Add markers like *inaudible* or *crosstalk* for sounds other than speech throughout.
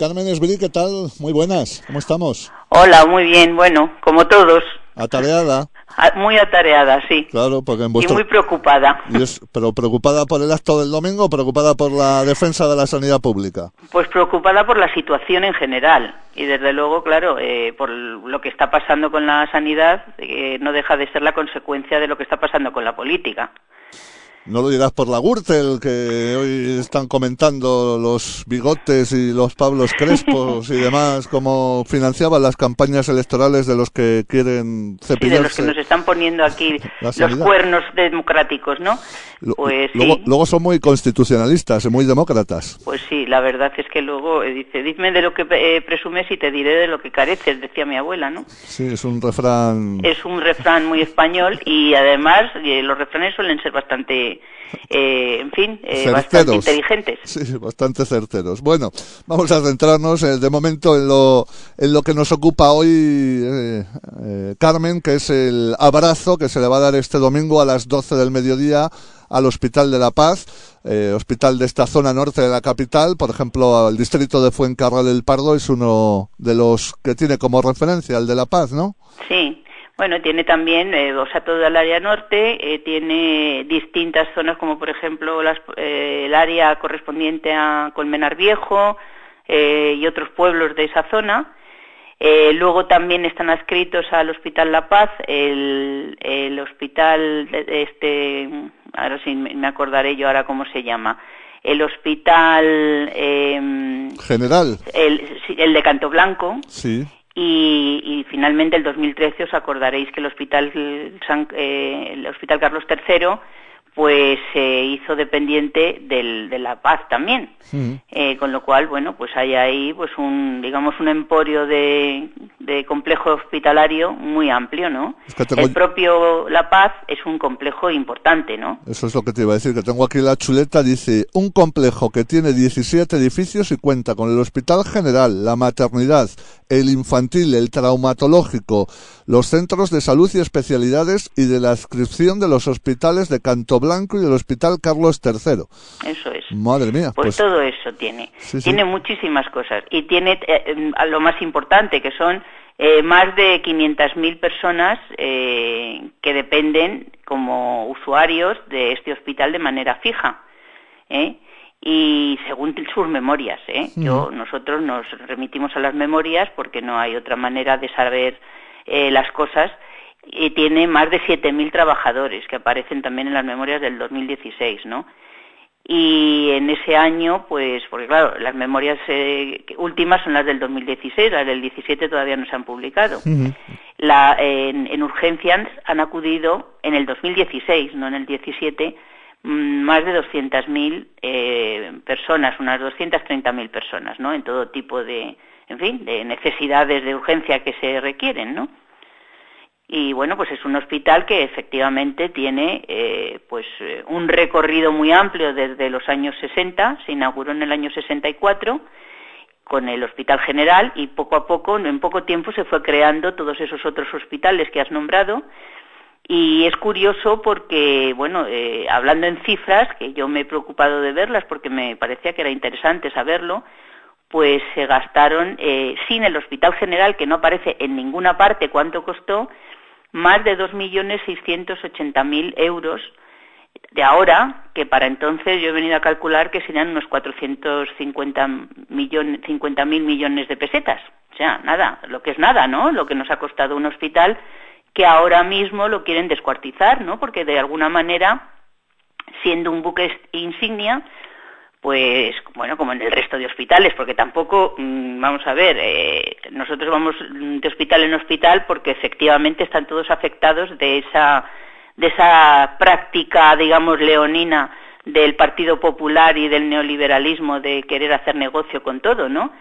Carmen Esbrí, ¿qué tal? Muy buenas, ¿cómo estamos? Hola, muy bien, bueno, como todos. Atareada. Ah, Muy atareada, sí. Claro, porque en Y muy preocupada. Y es- pero preocupada por el acto del domingo o preocupada por la defensa de la sanidad pública. Pues preocupada por la situación en general. Y desde luego, claro, eh, por lo que está pasando con la sanidad, eh, no deja de ser la consecuencia de lo que está pasando con la política. No lo dirás por la Gürtel, que hoy están comentando los bigotes y los Pablos Crespos y demás, cómo financiaban las campañas electorales de los que quieren Sí, de los que cepillarse. nos están poniendo aquí los cuernos democráticos, ¿no? Lo- Pues luego, sí. luego son muy constitucionalistas y muy demócratas. Pues sí, la verdad es que luego eh, dice, dime de lo que eh, presumes y te diré de lo que careces, decía mi abuela, ¿no? Sí, es un refrán. Es un refrán muy español y además eh, los refranes suelen ser bastante, eh, en fin, eh, bastante inteligentes. *laughs* Sí, bastante certeros. Bueno, vamos a centrarnos eh, de momento en lo, en lo que nos ocupa hoy eh, eh, Carmen, que es el abrazo que se le va a dar este domingo a las 12 del mediodía al Hospital de la Paz, eh, hospital de esta zona norte de la capital. Por ejemplo, el distrito de Fuencarral del Pardo es uno de los que tiene como referencia el de la Paz, ¿no? Sí, bueno, tiene también, eh, o sea, toda el área norte, eh, tiene distintas zonas como por ejemplo las, eh, el área correspondiente a Colmenar Viejo eh, y otros pueblos de esa zona. Eh, luego también están adscritos al Hospital La Paz, el, el hospital, de- este, ahora sí me acordaré yo ahora cómo se llama, el hospital, em, General, el, el de Canto Blanco, sí. Y, y finalmente el 2013 os acordaréis que el hospital San- eh, el hospital Carlos III pues se hizo dependiente del, de la Paz también. Eh, con lo cual bueno pues hay ahí pues un digamos un emporio de, de complejo hospitalario muy amplio no Es que tengo- el propio La Paz es un complejo importante no Eso es lo que te iba a decir, que tengo aquí la chuleta, dice, un complejo que tiene 17 edificios y cuenta con el Hospital General, la Maternidad, el Infantil, el Traumatológico, los Centros de Salud y Especialidades y de la adscripción de los hospitales de Canto Blanco y del Hospital Carlos III. eso es Madre mía, Pues, pues, todo eso tiene. Sí, sí. Tiene muchísimas cosas. Y tiene eh, a lo más importante, que son eh, más de 500.000 personas eh, que dependen como usuarios de este hospital de manera fija. ¿eh? Y según sus memorias, ¿eh? Yo, nosotros nos remitimos a las memorias porque no hay otra manera de saber eh, las cosas y tiene más de 7.000 trabajadores que aparecen también en las memorias del 2016, ¿no? Y en ese año, pues, porque claro, las memorias eh, últimas son las del 2016, las del 17 todavía no se han publicado. La, en, en urgencias han acudido en el 2016, no en el 17, mm, más de 200.000 eh, personas, unas 230.000 personas, ¿no? En todo tipo de, en fin, de necesidades de urgencia que se requieren, ¿no? Y bueno, pues es un hospital que efectivamente tiene eh, pues eh, un recorrido muy amplio desde los años 60, se inauguró en el año 64 con el Hospital General y poco a poco, en poco tiempo se fue creando todos esos otros hospitales que has nombrado y es curioso porque, bueno, eh, hablando en cifras, que yo me he preocupado de verlas porque me parecía que era interesante saberlo, pues se gastaron, eh, sin el Hospital General, que no aparece en ninguna parte cuánto costó, más de 2.680.000 euros de ahora, que para entonces yo he venido a calcular que serían unos 450 millones, 50 mil millones de pesetas. O sea, nada, lo que es nada, ¿no? Lo que nos ha costado un hospital que ahora mismo lo quieren descuartizar, ¿no? Porque de alguna manera, siendo un buque insignia, pues bueno, como en el resto de hospitales, porque tampoco, mm, vamos a ver, eh, nosotros vamos de hospital en hospital porque efectivamente están todos afectados de esa, de esa práctica, digamos, leonina del Partido Popular y del neoliberalismo de querer hacer negocio con todo, ¿no?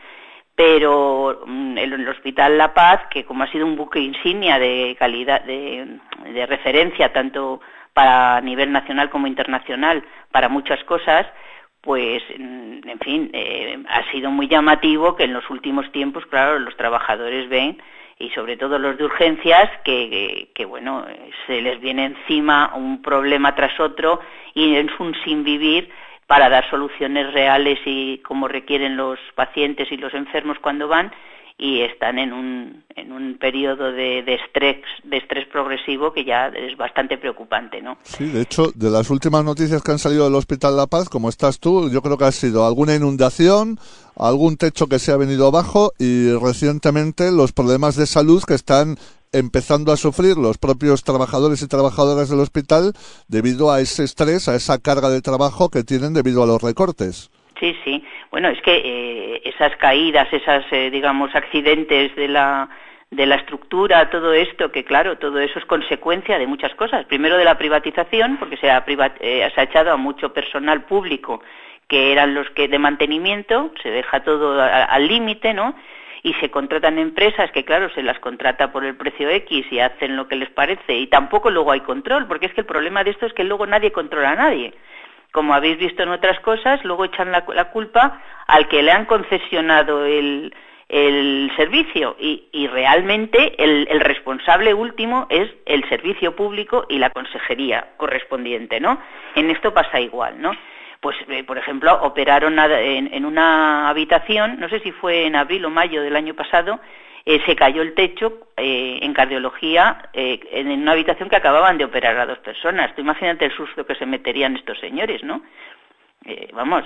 pero mm, el, Hospital La Paz, que como ha sido un buque insignia de calidad, de, referencia tanto para nivel nacional como internacional para muchas cosas, pues, en fin, eh, ha sido muy llamativo que en los últimos tiempos, claro, los trabajadores ven y sobre todo los de urgencias que, que, bueno se les viene encima un problema tras otro y es un sin vivir para dar soluciones reales y como requieren los pacientes y los enfermos cuando van y están en un, en un periodo de, de, estrés de estrés progresivo que ya es bastante preocupante, ¿no? Sí, de hecho, de las últimas noticias que han salido del Hospital La Paz, como estás tú, yo creo que ha sido alguna inundación, algún techo que se ha venido abajo y recientemente los problemas de salud que están empezando a sufrir los propios trabajadores y trabajadoras del hospital debido a ese estrés, a esa carga de trabajo que tienen debido a los recortes. Sí, sí. Bueno, es que eh, esas caídas, esas, eh, digamos, accidentes de la de la estructura, todo esto, que claro, todo eso es consecuencia de muchas cosas. Primero de la privatización, porque se ha, eh, se ha echado a mucho personal público que eran los que de mantenimiento, se deja todo al límite, ¿no? y se contratan empresas que, claro, se las contrata por el precio X y hacen lo que les parece y tampoco luego hay control, porque es que el problema de esto es que luego nadie controla a nadie. Como habéis visto en otras cosas, luego echan la, culpa al que le han concesionado el, servicio y, realmente el, el, responsable último es el servicio público y la consejería correspondiente, ¿no? En esto pasa igual, ¿no? pues eh, por ejemplo operaron en, una habitación, no sé si fue en abril o mayo del año pasado, eh, se cayó el techo eh, en cardiología en una habitación que acababan de operar a dos personas. Tú imagínate el susto que se meterían estos señores, ¿no? vamos,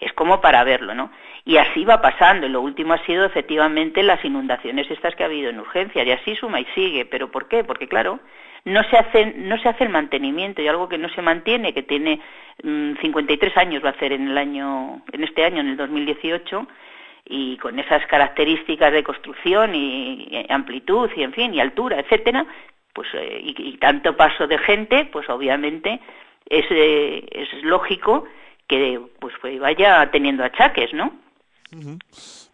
es como para verlo, ¿no? Y así va pasando. Lo último ha sido efectivamente las inundaciones estas que ha habido en urgencia. Y así suma y sigue. ¿Pero por qué? Porque claro, no se hace no se hace el mantenimiento y algo que no se mantiene que tiene 53 mm, años va a hacer en el año en este año en el 2018 y con esas características de construcción y, amplitud y en fin y altura etcétera pues eh, y, tanto paso de gente pues obviamente es, eh, es lógico que pues, pues vaya teniendo achaques no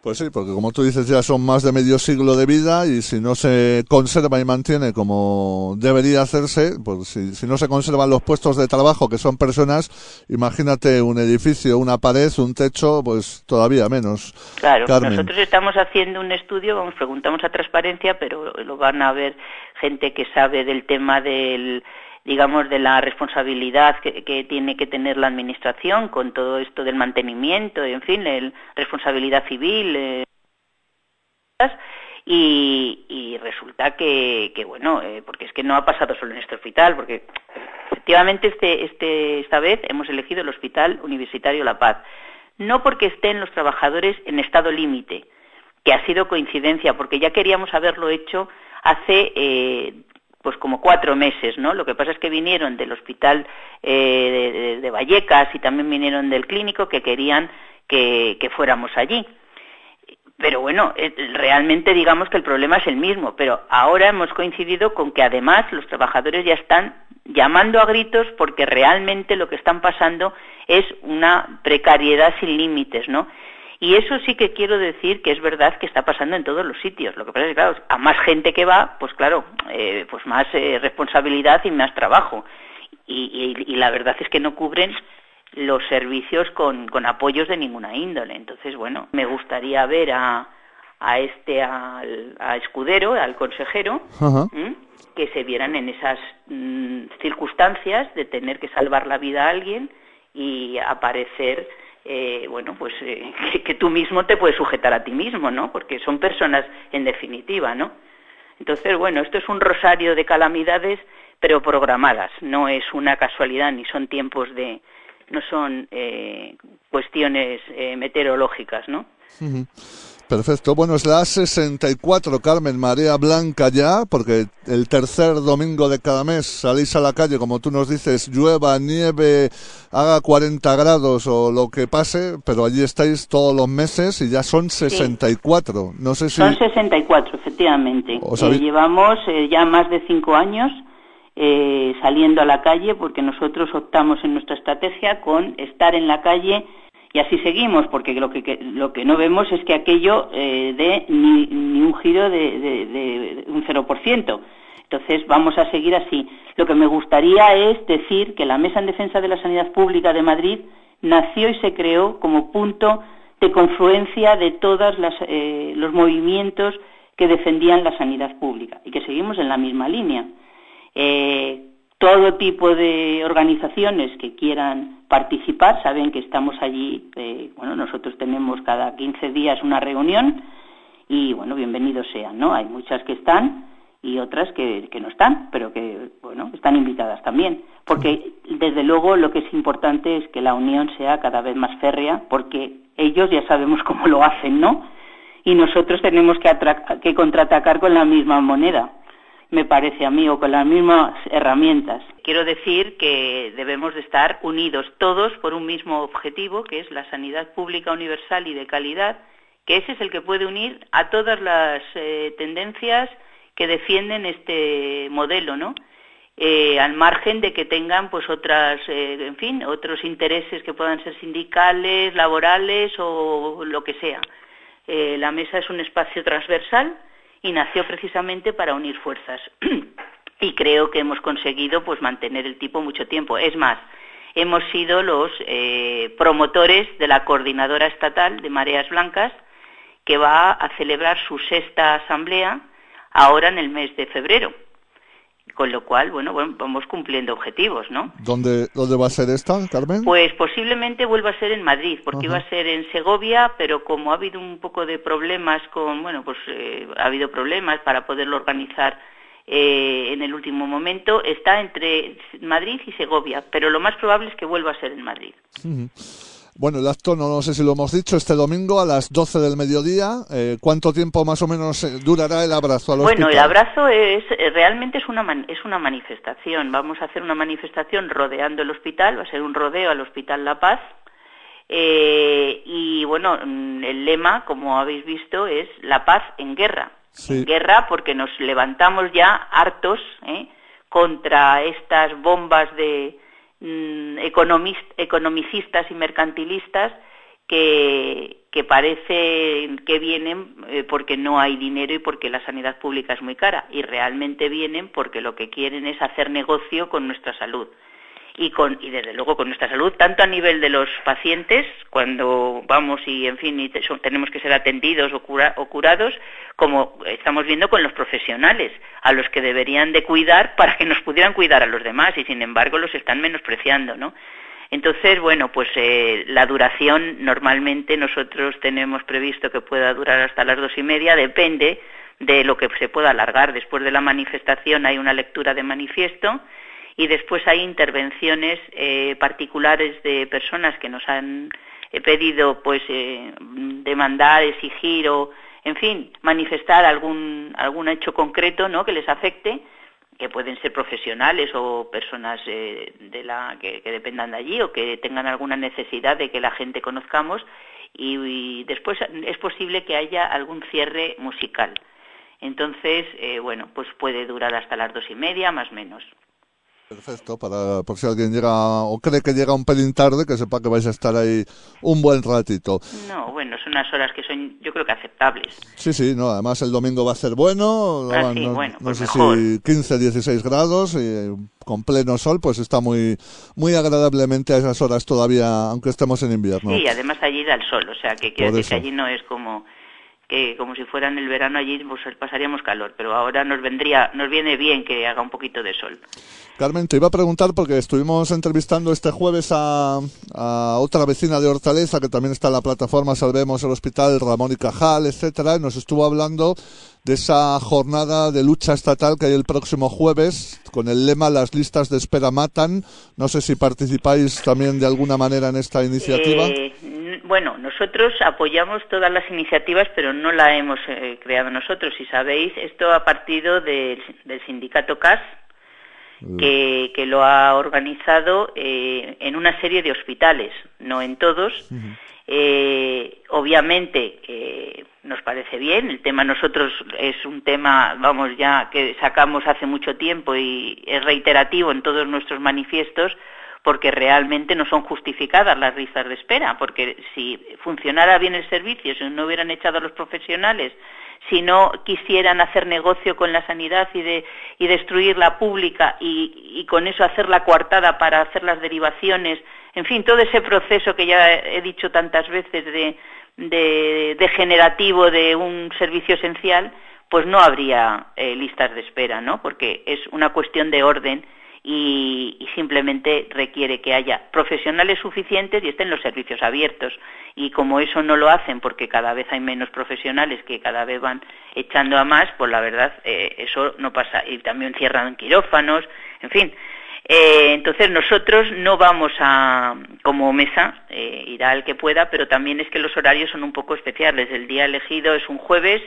pues sí, porque como tú dices ya son más de medio siglo de vida y si no se conserva y mantiene como debería hacerse, pues si, no se conservan los puestos de trabajo que son personas, imagínate un edificio, una pared, un techo, pues todavía menos. Claro, nosotros estamos haciendo un estudio, vamos, preguntamos a transparencia, pero lo van a ver gente que sabe del tema del digamos, de la responsabilidad que, tiene que tener la Administración con todo esto del mantenimiento, en fin, la responsabilidad civil. Eh, y, resulta que, bueno, eh, porque es que no ha pasado solo en este hospital, porque efectivamente este, este, esta vez hemos elegido el Hospital Universitario La Paz, no porque estén los trabajadores en estado límite, que ha sido coincidencia, porque ya queríamos haberlo hecho hace eh, pues como cuatro meses, ¿no? Lo que pasa es que vinieron del hospital eh, de, Vallecas y también vinieron del clínico que querían que, fuéramos allí. Pero bueno, eh, realmente digamos que el problema es el mismo, pero ahora hemos coincidido con que además los trabajadores ya están llamando a gritos porque realmente lo que están pasando es una precariedad sin límites, ¿no? Y eso sí que quiero decir que es verdad que está pasando en todos los sitios. Lo que pasa es que, claro, a más gente que va, pues claro, eh, pues más eh, responsabilidad y más trabajo. Y, la verdad es que no cubren los servicios con, con apoyos de ninguna índole. Entonces, bueno, me gustaría ver a, a este, al, a Escudero, al consejero, que se vieran en esas mm, circunstancias de tener que salvar la vida a alguien y aparecer eh, bueno, pues eh, *laughs* que, tú mismo te puedes sujetar a ti mismo, ¿no? Porque son personas en definitiva, ¿no? Entonces, bueno, esto es un rosario de calamidades, pero programadas, no es una casualidad ni son tiempos de, no son eh, cuestiones meteorológicas, ¿no? Perfecto. Bueno, es la 64, Carmen, María Blanca ya, porque el tercer domingo de cada mes salís a la calle, como tú nos dices, llueva, nieve, haga 40 grados o lo que pase, pero allí estáis todos los meses y ya son 64. No sé si... Son 64, efectivamente. Eh, llevamos eh, ya más de cinco años eh, saliendo a la calle porque nosotros optamos en nuestra estrategia con estar en la calle Y así seguimos, porque lo que, lo que no vemos es que aquello eh, dé ni, un giro de, de, de un 0%. Entonces vamos a seguir así. Lo que me gustaría es decir que la Mesa en Defensa de la Sanidad Pública de Madrid nació y se creó como punto de confluencia de todos eh, los movimientos que defendían la sanidad pública y que seguimos en la misma línea. Eh, todo tipo de organizaciones que quieran participar saben que estamos allí. Eh, bueno, nosotros tenemos cada 15 días una reunión y bueno, bienvenidos sean, ¿no? Hay muchas que están y otras que, no están, pero que, bueno, están invitadas también. Porque, desde luego, lo que es importante es que la unión sea cada vez más férrea, porque ellos ya sabemos *laughs* cómo lo hacen, ¿no? Y nosotros tenemos que contraatacar con la misma moneda, me parece a mí, o con las mismas herramientas. Quiero decir que debemos de estar unidos todos por un mismo objetivo, que es la sanidad pública universal y de calidad, que ese es el que puede unir a todas las eh, tendencias, que defienden este modelo, ¿no? Eh, al margen de que tengan pues otras eh, en fin otros intereses que puedan ser sindicales laborales o lo que sea eh, la mesa es un espacio transversal y nació precisamente para unir fuerzas *clears throat* y creo que hemos conseguido pues mantener el tipo mucho tiempo es más hemos sido los promotores de la coordinadora estatal de mareas blancas que va a celebrar su sexta asamblea ahora en el mes de febrero. Con lo cual, bueno, vamos cumpliendo objetivos, ¿no? ¿Dónde, ¿Dónde va a ser esta, Carmen? Pues posiblemente vuelva a ser en Madrid, porque iba a ser en Segovia, pero como ha habido un poco de problemas con, bueno, pues eh, ha habido problemas para poderlo organizar eh, en el último momento, está entre Madrid y Segovia, pero lo más probable es que vuelva a ser en Madrid. Bueno, el acto, no, sé si lo hemos dicho, este domingo a las 12 del mediodía. Eh, ¿Cuánto tiempo más o menos eh, durará el abrazo al Bueno, el abrazo es eh, realmente es una, es una manifestación. Vamos a hacer una manifestación rodeando el hospital, va a ser un rodeo al Hospital La Paz. y bueno, mm, el lema, como habéis visto, es la paz en guerra. En guerra porque nos levantamos ya hartos contra estas bombas de Mm, economicistas y mercantilistas que, que parece que vienen eh, porque no hay dinero y porque la sanidad pública es muy cara. Y realmente vienen porque lo que quieren es hacer negocio con nuestra salud y, con, y desde luego con nuestra salud, tanto a nivel de los pacientes, cuando vamos y, en fin, y tenemos que ser atendidos o, o curados, como estamos viendo con los profesionales, a los que deberían de cuidar para que nos pudieran cuidar a los demás y, sin embargo, los están menospreciando, ¿no? Entonces, bueno, pues eh, la duración normalmente nosotros tenemos previsto que pueda durar hasta las dos y media, depende de lo que se pueda alargar. Después de la manifestación hay una lectura de manifiesto y después hay intervenciones eh, particulares de personas que nos han eh, pedido pues eh, demandar, exigir o en fin, manifestar algún algún hecho concreto, ¿no? que les afecte que pueden ser profesionales o personas que, dependan de allí o que tengan alguna necesidad de que la gente conozcamos y, después es posible que haya algún cierre musical. Entonces, bueno, pues puede durar hasta las dos y media, más o menos. Perfecto, para por si alguien llega o cree que llega un pelín tarde, que sepa que vais a estar ahí un buen ratito. No, bueno, son unas horas que son, yo creo que aceptables. Sí, sí, no, además el domingo va a ser bueno, ah, no, bueno, no sé si 15, 16 grados y con pleno sol, pues está muy muy agradablemente a esas horas todavía, aunque estemos en invierno. Sí, además allí da el sol, o sea, que quiero decir que allí no es como que como si fuera en el verano allí pues pasaríamos calor, pero ahora nos vendría, nos viene bien que haga un poquito de sol. Carmen, te iba a preguntar porque estuvimos entrevistando este jueves a, otra vecina de Hortaleza que también está en la plataforma Salvemos el Hospital, Ramón y Cajal, etcétera, y nos estuvo hablando de esa jornada de lucha estatal que hay el próximo jueves con el lema Las listas de espera matan. No sé si participáis también de alguna manera en esta iniciativa. Eh, bueno, nosotros apoyamos todas las iniciativas, pero no la hemos eh, creado nosotros. Si sabéis, esto ha partido del sindicato CAS, que, que lo ha organizado eh, en una serie de hospitales, no en todos. eh, obviamente eh, nos parece bien, el tema nosotros es un tema, vamos ya, que sacamos hace mucho tiempo y es reiterativo en todos nuestros manifiestos, porque realmente no son justificadas las listas de espera, porque si funcionara bien el servicio, si no hubieran echado a los profesionales, si no quisieran hacer negocio con la sanidad y, de, destruir la pública y, con eso hacer la coartada para hacer las derivaciones, en fin, todo ese proceso que ya he dicho tantas veces de, de degenerativo de un servicio esencial, pues no habría eh, listas de espera, ¿no? Porque es una cuestión de orden y, simplemente requiere que haya profesionales suficientes y estén los servicios abiertos. Y como eso no lo hacen porque cada vez hay menos profesionales que cada vez van echando a más, pues la verdad eh, eso no pasa. Y también cierran quirófanos, en fin. Eh, entonces nosotros no vamos a, como mesa, eh, irá el que pueda, pero también es que los horarios son un poco especiales. El día elegido es un jueves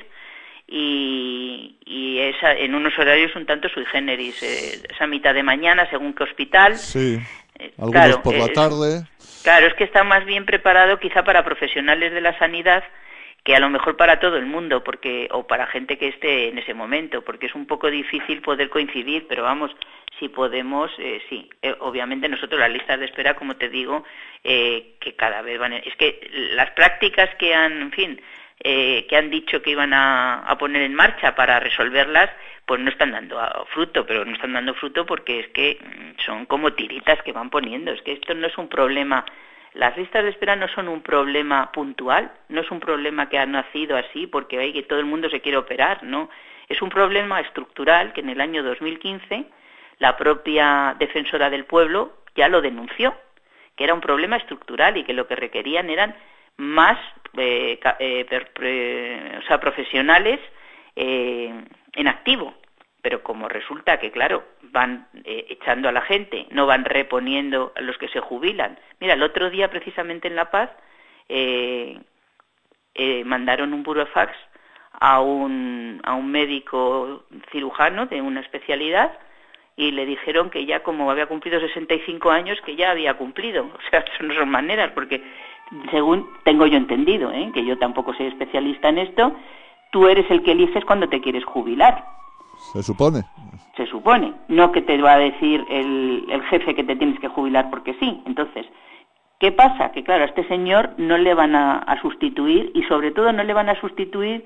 y, y esa, en unos horarios un tanto sui generis, eh, esa mitad de mañana según qué hospital. Sí, eh, algunos claro, por la tarde. Claro, es que está más bien preparado quizá para profesionales de la sanidad que a lo mejor para todo el mundo, porque o para gente que esté en ese momento, porque es un poco difícil poder coincidir, pero vamos, si podemos, eh, sí. Eh, obviamente nosotros las listas de espera, como te digo, eh, que cada vez van, es que las prácticas que han, en fin, eh, que han dicho que iban a, poner en marcha para resolverlas, pues no están dando fruto, pero no están dando fruto porque es que mm, son como tiritas que van poniendo, es que esto no es un problema las listas de espera no son un problema puntual, no es un problema que ha nacido así porque hay que todo el mundo se quiere operar, no. Es un problema estructural que en el año 2015 la propia defensora del pueblo ya lo denunció, que era un problema estructural y que lo que requerían eran más eh, eh, per, o sea, profesionales eh, en activo pero como resulta que, claro, van eh, echando a la gente, no van reponiendo a los que se jubilan. Mira, el otro día, precisamente en La Paz, mandaron un burofax a un, a un médico cirujano de una especialidad y le dijeron que ya como había cumplido 65 años, que ya había cumplido. *laughs* O sea, eso no son maneras, porque según tengo yo entendido, ¿eh? que yo tampoco soy especialista en esto, tú eres el que eliges cuando te quieres jubilar se supone. Se supone, no que te va a decir el, el jefe que te tienes que jubilar porque sí. Entonces, ¿qué pasa? Que claro, a este señor no le van a, a sustituir y sobre todo no le van a sustituir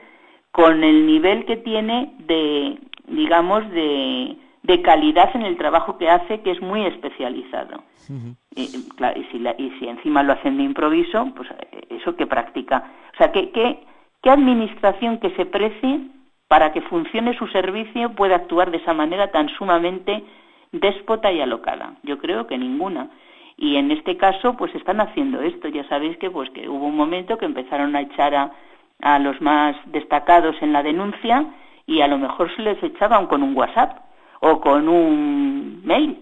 con el nivel que tiene de, digamos, de, de calidad en el trabajo que hace, que es muy especializado. Uh -huh. y, claro, y, si la, y, si encima lo hacen de improviso, pues eso que practica. O sea, ¿qué, qué, qué administración que se precie para que funcione su servicio puede actuar de esa manera tan sumamente déspota y alocada. Yo creo que ninguna. Y en este caso, pues están haciendo esto. Ya sabéis que, pues, que hubo un momento que empezaron a echar a, a los más destacados en la denuncia y a lo mejor se les echaban con un WhatsApp o con un mail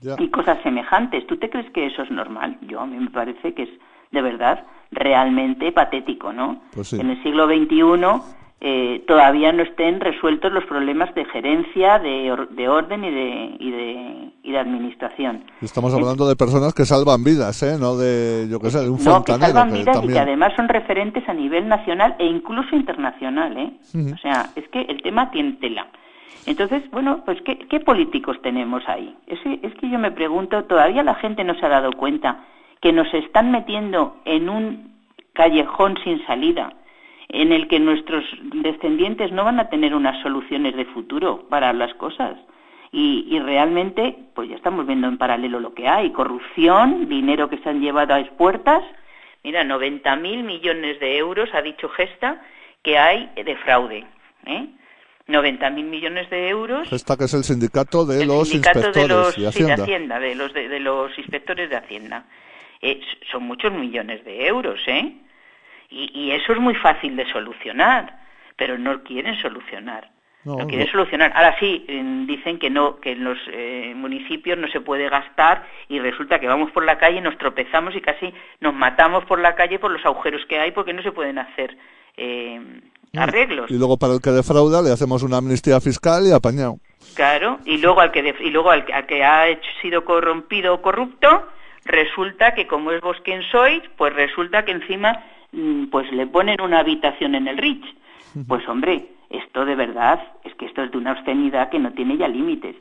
ya. y cosas semejantes. ¿Tú te crees que eso es normal? Yo a mí me parece que es de verdad realmente patético, ¿no? Pues sí. En el siglo XXI eh, todavía no estén resueltos los problemas de gerencia, de, or de orden y de, y, de, y de administración. Estamos hablando de personas que salvan vidas, ¿eh? No de, yo qué sé, de un no, fontanero. que salvan vidas también... y que además son referentes a nivel nacional e incluso internacional, ¿eh? Uh -huh. O sea, es que el tema tiene tela. Entonces, bueno, pues ¿qué, qué políticos tenemos ahí? Es, es que yo me pregunto, todavía la gente no se ha dado cuenta que nos están metiendo en un callejón sin salida en el que nuestros descendientes no van a tener unas soluciones de futuro para las cosas. Y, y, realmente, pues ya estamos viendo en paralelo lo que hay, corrupción, dinero que se han llevado a expuertas. Mira, 90.000 millones de euros, ha dicho Gesta, que hay de fraude. ¿eh? 90.000 millones de euros. Gesta, que es el sindicato de el los sindicato inspectores de, los, de Hacienda. de, Hacienda, de los, de, de los inspectores de Hacienda. Eh, son muchos millones de euros, ¿eh? Y, y, eso es muy fácil de solucionar, pero no quieren solucionar. No, no quieren no. solucionar. Ahora sí, dicen que no, que en los eh, municipios no se puede gastar y resulta que vamos por la calle, nos tropezamos y casi nos matamos por la calle por los agujeros que hay porque no se pueden hacer eh, arreglos. Y luego para el que defrauda le hacemos una amnistía fiscal y apañado. Claro, y luego al que, de, y luego al, al que ha hecho, sido corrompido o corrupto, resulta que como es vos quien sois, pues resulta que encima Mm, pues le ponen una habitación en el Rich. Pues hombre, esto de verdad, es que esto es de una obscenidad que no tiene ya límites.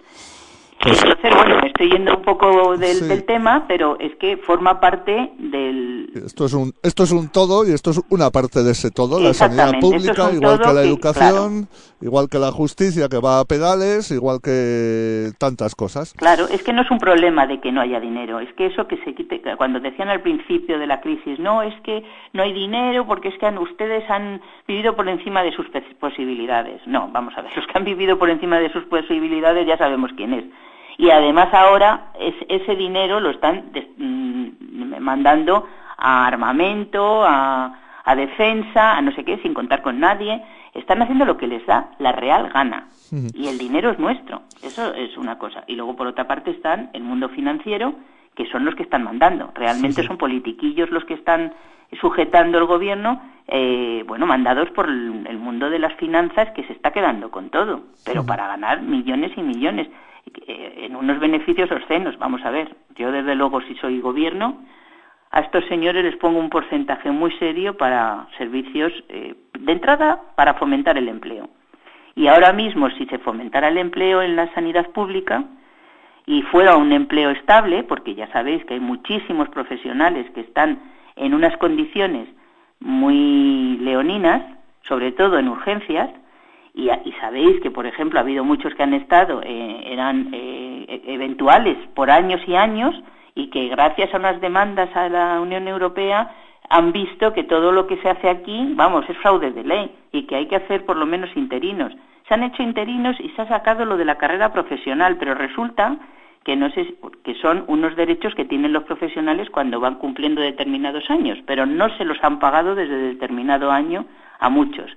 Entonces, bueno, me estoy yendo un poco del, tema, pero es que forma parte del... Esto es un esto es un todo y esto es una parte de ese todo, la sanidad pública, igual que la educación, igual que la justicia que va a pedales, igual que tantas cosas. Claro, es que no es un problema de que no haya dinero, es que eso que se quite, cuando decían al principio de la crisis, no, es que no hay dinero porque es que ustedes han vivido por encima de sus posibilidades. No, vamos a ver, *laughs* los que han vivido por encima de sus posibilidades ya sabemos quién es y además ahora ese dinero lo están mm, mandando a armamento, a, defensa, a no sé qué, sin contar con nadie. Están haciendo lo que les da la real gana. Y el dinero es nuestro. Eso es una cosa. Y luego, por otra parte, están el mundo financiero, que son los que están mandando. Realmente son politiquillos los que están sujetando el gobierno, eh, bueno, mandados por el mundo de las finanzas que se está quedando con todo, pero para ganar millones y millones. Eh, en unos beneficios obscenos. Vamos a ver, yo desde luego si soy gobierno, a estos señores les pongo un porcentaje muy serio para servicios, eh, de entrada, para fomentar el empleo. Y ahora mismo, si se fomentara el empleo en la sanidad pública y fuera un empleo estable, porque ya sabéis que hay muchísimos profesionales que están en unas condiciones muy leoninas, sobre todo en urgencias, y, sabéis que, por ejemplo, ha habido muchos que han estado, eh, eran eh, e, eventuales por años y años, y que gracias a unas demandas a la Unión Europea han visto que todo lo que se hace aquí, vamos, es fraude de ley y que hay que hacer por lo menos interinos. Se han hecho interinos y se ha sacado lo de la carrera profesional, pero resulta que no sé, que son unos derechos que tienen los profesionales cuando van cumpliendo determinados años, pero no se los han pagado desde determinado año a muchos.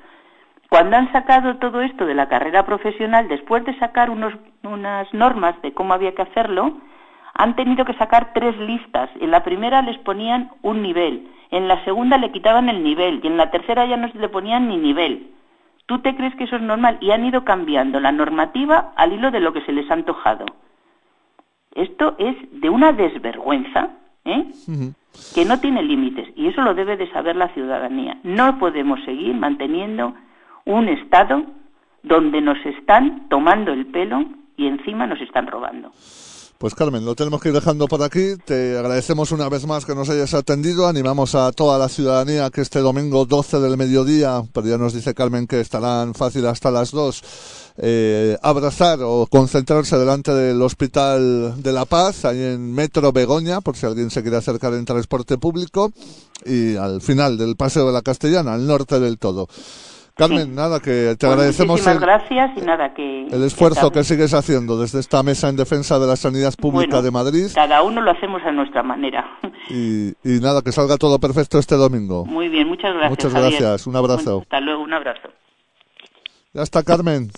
Cuando han sacado todo esto de la carrera profesional, después de sacar unas normas de cómo había que hacerlo, han tenido que sacar tres listas. En la primera les ponían un nivel, en la segunda le quitaban el nivel y en la tercera ya no se le ponían ni nivel. ¿Tú te crees que eso es normal? Y han ido cambiando la normativa al hilo de lo que se les ha antojado. Esto es de una desvergüenza ¿eh? que no tiene límites y eso lo debe de saber la ciudadanía. No podemos seguir manteniendo un Estado donde nos están tomando el pelo y encima nos están robando. Pues Carmen, lo tenemos que ir dejando por aquí. Te agradecemos una vez más que nos hayas atendido. Animamos a toda la ciudadanía que este domingo 12 del mediodía, pero ya nos dice Carmen que estarán fácil hasta las 2, eh, abrazar o concentrarse delante del Hospital de la Paz, ahí en Metro Begoña, por si alguien se quiere acercar en transporte público, y al final del Paseo de la Castellana, al norte del todo. Carmen, nada, que te agradecemos el, gracias y nada, que, el esfuerzo que, sigues haciendo desde esta mesa en defensa de la sanidad pública de Madrid. Cada uno lo hacemos a nuestra manera. Y, nada, que salga todo perfecto este domingo. Muy bien, muchas gracias. Muchas gracias, un abrazo. hasta luego, un abrazo. Ya está, Carmen.